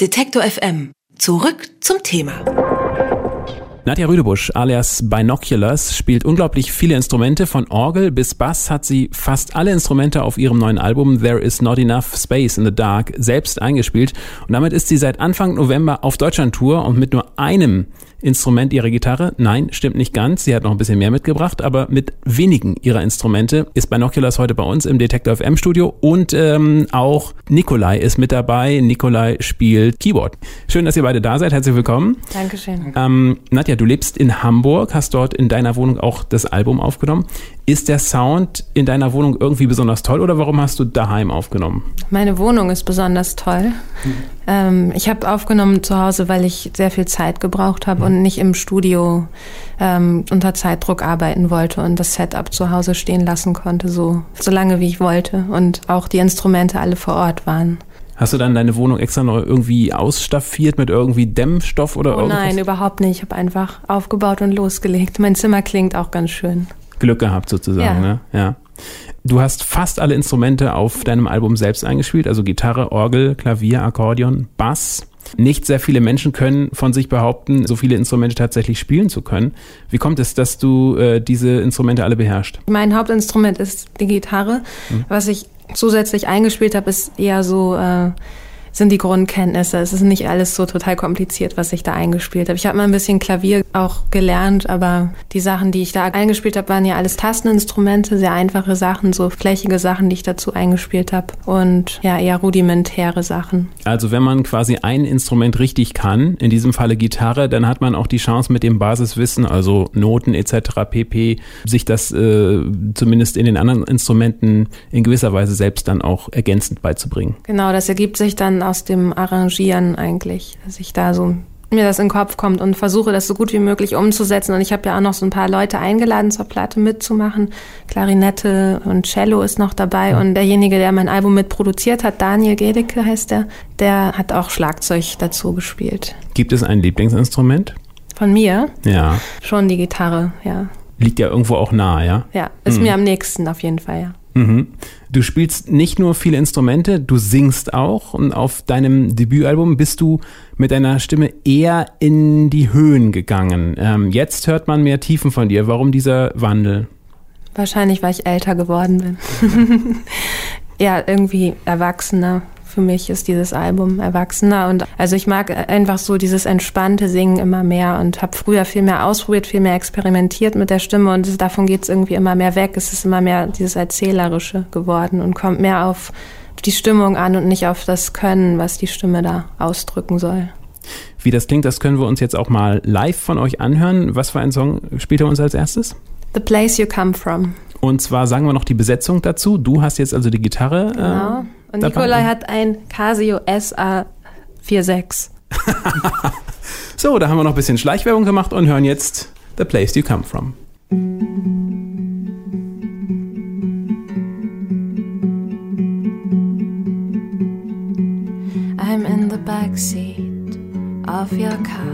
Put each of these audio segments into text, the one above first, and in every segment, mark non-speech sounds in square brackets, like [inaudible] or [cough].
Detektor FM. Zurück zum Thema. Nadja Rüdebusch alias Binoculars spielt unglaublich viele Instrumente. Von Orgel bis Bass hat sie fast alle Instrumente auf ihrem neuen Album There Is Not Enough Space in the Dark selbst eingespielt. Und damit ist sie seit Anfang November auf Deutschland-Tour und mit nur einem Instrument ihrer Gitarre? Nein, stimmt nicht ganz. Sie hat noch ein bisschen mehr mitgebracht, aber mit wenigen ihrer Instrumente ist Binoculars heute bei uns im Detector FM Studio und ähm, auch Nikolai ist mit dabei. Nikolai spielt Keyboard. Schön, dass ihr beide da seid. Herzlich willkommen. Dankeschön. Ähm, Nadja, du lebst in Hamburg, hast dort in deiner Wohnung auch das Album aufgenommen. Ist der Sound in deiner Wohnung irgendwie besonders toll oder warum hast du daheim aufgenommen? Meine Wohnung ist besonders toll. Mhm. Ähm, ich habe aufgenommen zu Hause, weil ich sehr viel Zeit gebraucht habe mhm. und nicht im Studio ähm, unter Zeitdruck arbeiten wollte und das Setup zu Hause stehen lassen konnte, so, so lange wie ich wollte und auch die Instrumente alle vor Ort waren. Hast du dann deine Wohnung extra noch irgendwie ausstaffiert mit irgendwie Dämmstoff oder oh, irgendwas? Nein, überhaupt nicht. Ich habe einfach aufgebaut und losgelegt. Mein Zimmer klingt auch ganz schön. Glück gehabt sozusagen, ja. ne? Ja. Du hast fast alle Instrumente auf deinem Album selbst eingespielt, also Gitarre, Orgel, Klavier, Akkordeon, Bass. Nicht sehr viele Menschen können von sich behaupten, so viele Instrumente tatsächlich spielen zu können. Wie kommt es, dass du äh, diese Instrumente alle beherrschst? Mein Hauptinstrument ist die Gitarre. Mhm. Was ich zusätzlich eingespielt habe, ist eher so äh, sind die Grundkenntnisse. Es ist nicht alles so total kompliziert, was ich da eingespielt habe. Ich habe mal ein bisschen Klavier auch gelernt, aber die Sachen, die ich da eingespielt habe, waren ja alles Tasteninstrumente, sehr einfache Sachen, so flächige Sachen, die ich dazu eingespielt habe und ja, eher rudimentäre Sachen. Also wenn man quasi ein Instrument richtig kann, in diesem Falle Gitarre, dann hat man auch die Chance mit dem Basiswissen, also Noten etc. pp, sich das äh, zumindest in den anderen Instrumenten in gewisser Weise selbst dann auch ergänzend beizubringen. Genau, das ergibt sich dann aus dem Arrangieren eigentlich, dass ich da so mir das in den Kopf kommt und versuche das so gut wie möglich umzusetzen. Und ich habe ja auch noch so ein paar Leute eingeladen, zur Platte mitzumachen. Klarinette und Cello ist noch dabei. Und derjenige, der mein Album mitproduziert hat, Daniel Gedecke heißt der, der hat auch Schlagzeug dazu gespielt. Gibt es ein Lieblingsinstrument? Von mir? Ja. Schon die Gitarre, ja. Liegt ja irgendwo auch nah, ja? Ja, ist mhm. mir am nächsten auf jeden Fall, ja. Mhm. Du spielst nicht nur viele Instrumente, du singst auch und auf deinem Debütalbum bist du mit deiner Stimme eher in die Höhen gegangen. Ähm, jetzt hört man mehr Tiefen von dir. Warum dieser Wandel? Wahrscheinlich, weil ich älter geworden bin. [laughs] ja, irgendwie erwachsener für mich ist dieses Album erwachsener und also ich mag einfach so dieses entspannte Singen immer mehr und habe früher viel mehr ausprobiert, viel mehr experimentiert mit der Stimme und davon geht es irgendwie immer mehr weg. Es ist immer mehr dieses Erzählerische geworden und kommt mehr auf die Stimmung an und nicht auf das Können, was die Stimme da ausdrücken soll. Wie das klingt, das können wir uns jetzt auch mal live von euch anhören. Was für ein Song spielt er uns als erstes? The Place You Come From. Und zwar sagen wir noch die Besetzung dazu. Du hast jetzt also die Gitarre. Äh, Und Nikolai hat ein Casio SA46. [laughs] so, da haben wir noch ein bisschen Schleichwerbung gemacht und hören jetzt The Place You Come From. I'm in the backseat of your car.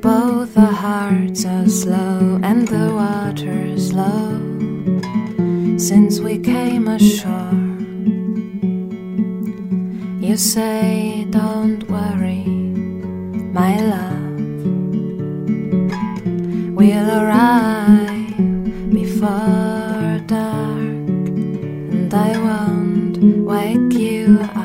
Both the hearts are slow and the water's low. Since we came ashore. You say, Don't worry, my love, we'll arrive before dark, and I won't wake you up.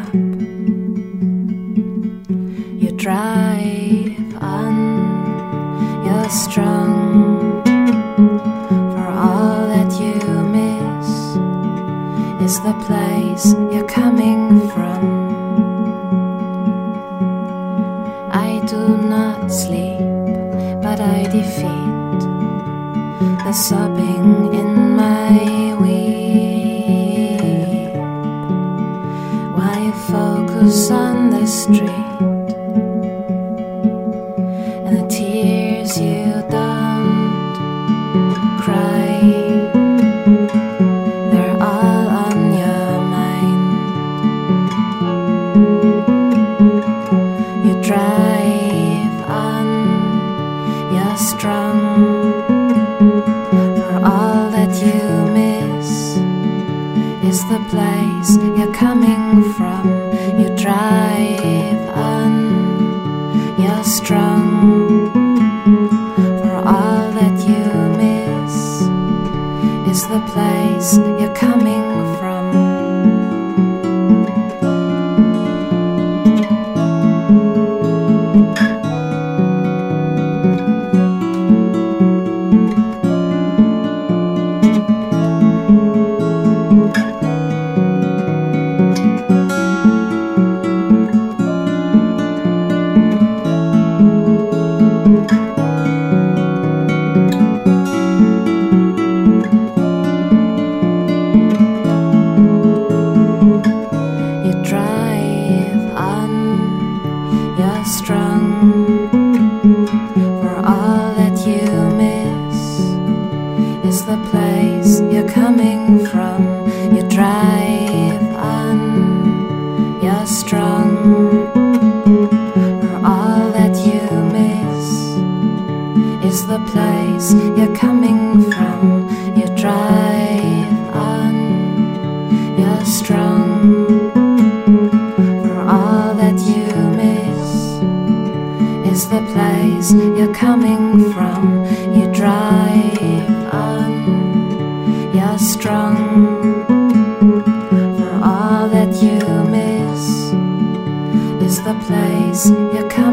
The place you're coming from. I do not sleep, but I defeat the sobbing in my weep. Why focus on the street? All that you miss is the place you're coming from. You drive on, you're strong. For all that you miss is the place you're coming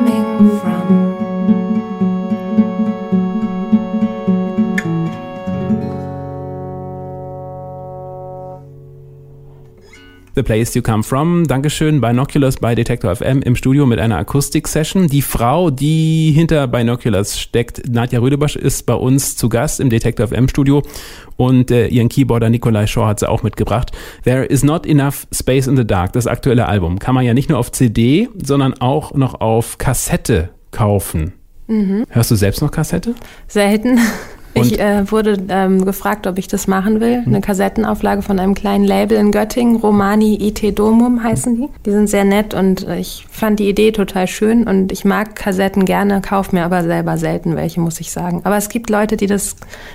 The Place You Come From. Dankeschön. Binoculars bei Detector FM im Studio mit einer Akustik-Session. Die Frau, die hinter Binoculars steckt, Nadja Rüdebasch, ist bei uns zu Gast im Detector FM Studio und äh, ihren Keyboarder Nikolai Shaw hat sie auch mitgebracht. There is not enough space in the dark. Das aktuelle Album kann man ja nicht nur auf CD, sondern auch noch auf Kassette kaufen. Hörst du selbst noch Kassette? Selten. Und- Ich äh, wurde ähm, gefragt, ob ich das machen will. Eine Kassettenauflage von einem kleinen Label in Göttingen, Romani IT Domum heißen die. Die sind sehr nett und äh, ich fand die Idee total schön und ich mag Kassetten gerne, kaufe mir aber selber selten welche, muss ich sagen. Aber es gibt Leute, die das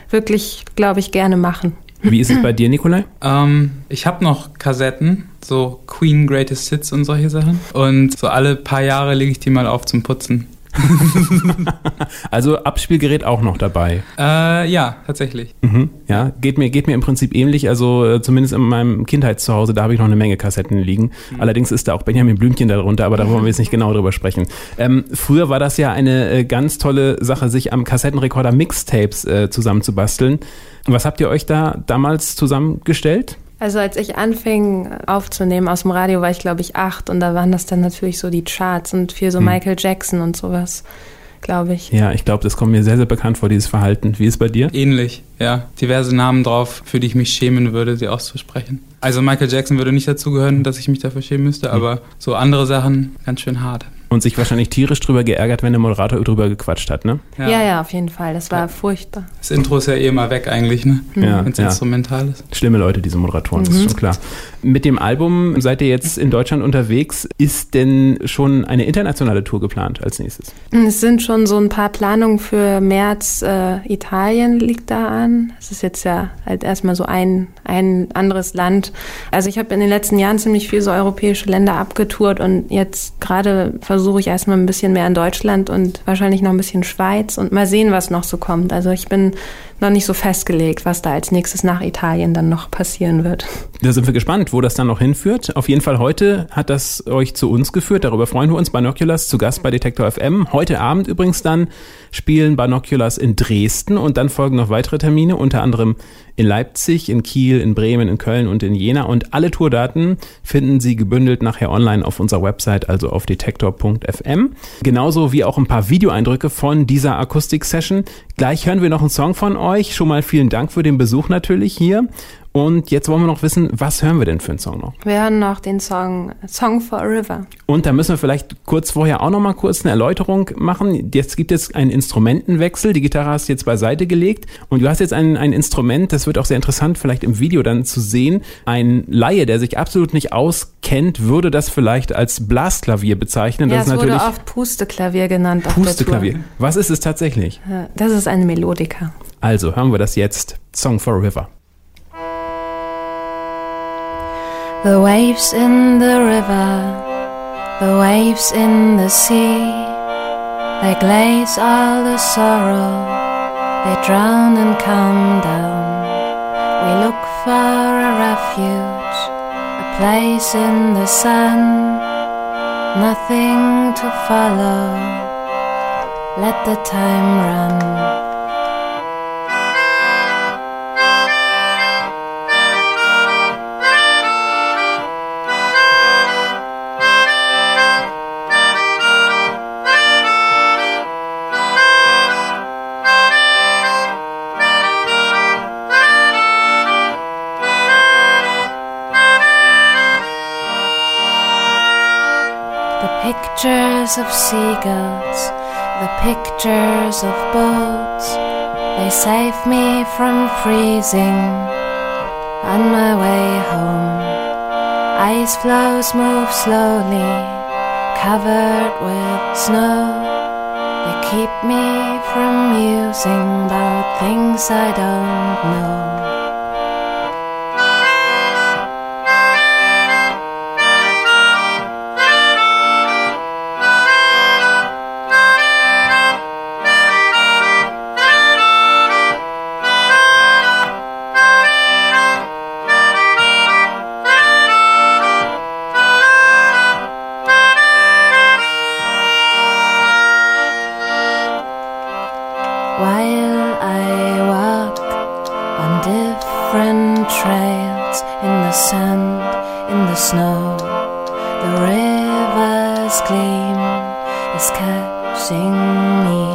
wirklich, glaube ich, gerne machen. Wie ist es bei [clears throat] dir, Nikolai? Ähm, ich habe noch Kassetten, so Queen Greatest Hits und solche Sachen. Und so alle paar Jahre lege ich die mal auf zum Putzen. [laughs] Also Abspielgerät auch noch dabei. Äh, ja, tatsächlich. Mhm. Ja, geht mir, geht mir im Prinzip ähnlich. Also äh, zumindest in meinem Kindheitszuhause, da habe ich noch eine Menge Kassetten liegen. Allerdings ist da auch Benjamin Blümchen darunter, aber da wollen wir jetzt nicht genau drüber sprechen. Ähm, früher war das ja eine äh, ganz tolle Sache, sich am Kassettenrekorder Mixtapes äh, zusammenzubasteln. Was habt ihr euch da damals zusammengestellt? Also als ich anfing aufzunehmen aus dem Radio, war ich glaube ich acht und da waren das dann natürlich so die Charts und viel so Hm. Michael Jackson und sowas, glaube ich. Ja, ich glaube, das kommt mir sehr, sehr bekannt vor, dieses Verhalten. Wie ist es bei dir? Ähnlich, ja. Diverse Namen drauf, für die ich mich schämen würde, sie auszusprechen. Also Michael Jackson würde nicht dazugehören, dass ich mich dafür schämen müsste, aber so andere Sachen ganz schön hart. Und sich wahrscheinlich tierisch drüber geärgert, wenn der Moderator drüber gequatscht hat, ne? Ja, ja, auf jeden Fall. Das war Ja. furchtbar. Das Intro ist ja eh mal weg eigentlich, ne? Ja, Wenn es ja. instrumental ist. Schlimme Leute, diese Moderatoren, das ist schon klar. Mit dem Album seid ihr jetzt in Deutschland unterwegs. Ist denn schon eine internationale Tour geplant als nächstes? Es sind schon so ein paar Planungen für März. Äh, Italien liegt da an. Es ist jetzt ja halt erstmal so ein, ein anderes Land. Also ich habe in den letzten Jahren ziemlich viel so europäische Länder abgetourt und jetzt gerade versuche ich erstmal ein bisschen mehr in Deutschland und wahrscheinlich noch ein bisschen Schweiz und mal sehen, was noch so kommt. Also ich bin noch nicht so festgelegt, was da als nächstes nach Italien dann noch passieren wird. Da sind wir gespannt, wo das dann noch hinführt. Auf jeden Fall heute hat das euch zu uns geführt. Darüber freuen wir uns. Binoculars zu Gast bei Detektor FM. Heute Abend übrigens dann spielen Binoculars in Dresden und dann folgen noch weitere Termine, unter anderem in Leipzig, in Kiel, in Bremen, in Köln und in Jena. Und alle Tourdaten finden Sie gebündelt nachher online auf unserer Website, also auf detektor.fm. Genauso wie auch ein paar Videoeindrücke von dieser Akustik-Session. Gleich hören wir noch einen Song von euch. Schon mal vielen Dank für den Besuch natürlich hier. Und jetzt wollen wir noch wissen, was hören wir denn für einen Song noch? Wir hören noch den Song Song for a River. Und da müssen wir vielleicht kurz vorher auch noch mal kurz eine Erläuterung machen. Jetzt gibt es einen Instrumentenwechsel. Die Gitarre hast du jetzt beiseite gelegt und du hast jetzt ein, ein Instrument, das wird auch sehr interessant, vielleicht im Video dann zu sehen. Ein Laie, der sich absolut nicht auskennt, würde das vielleicht als Blasklavier bezeichnen. ja, das es ist wurde oft Pusteklavier genannt. Pusteklavier. Was ist es tatsächlich? Ja, Das ist eine Melodika. Also hören wir das jetzt. Song for a River. The waves in the river The waves in the sea, they glaze all the sorrow, they drown and come down. We look for a refuge, a place in the sun, nothing to follow. Let the time run. Pictures of seagulls, the pictures of boats. They save me from freezing on my way home. Ice floes move slowly, covered with snow. They keep me from musing about things I don't know. The river's gleam is catching me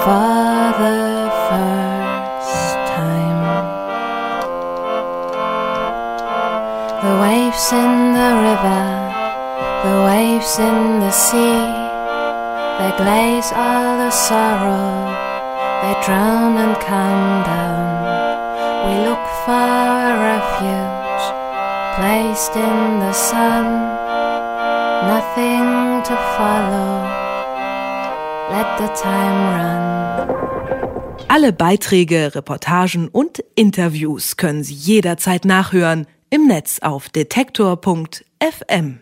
for the first time. The waves in the river, the waves in the sea, they glaze all the sorrow, they drown and calm down. We look for a refuge. Alle Beiträge, Reportagen und Interviews können Sie jederzeit nachhören im Netz auf detektor.fm.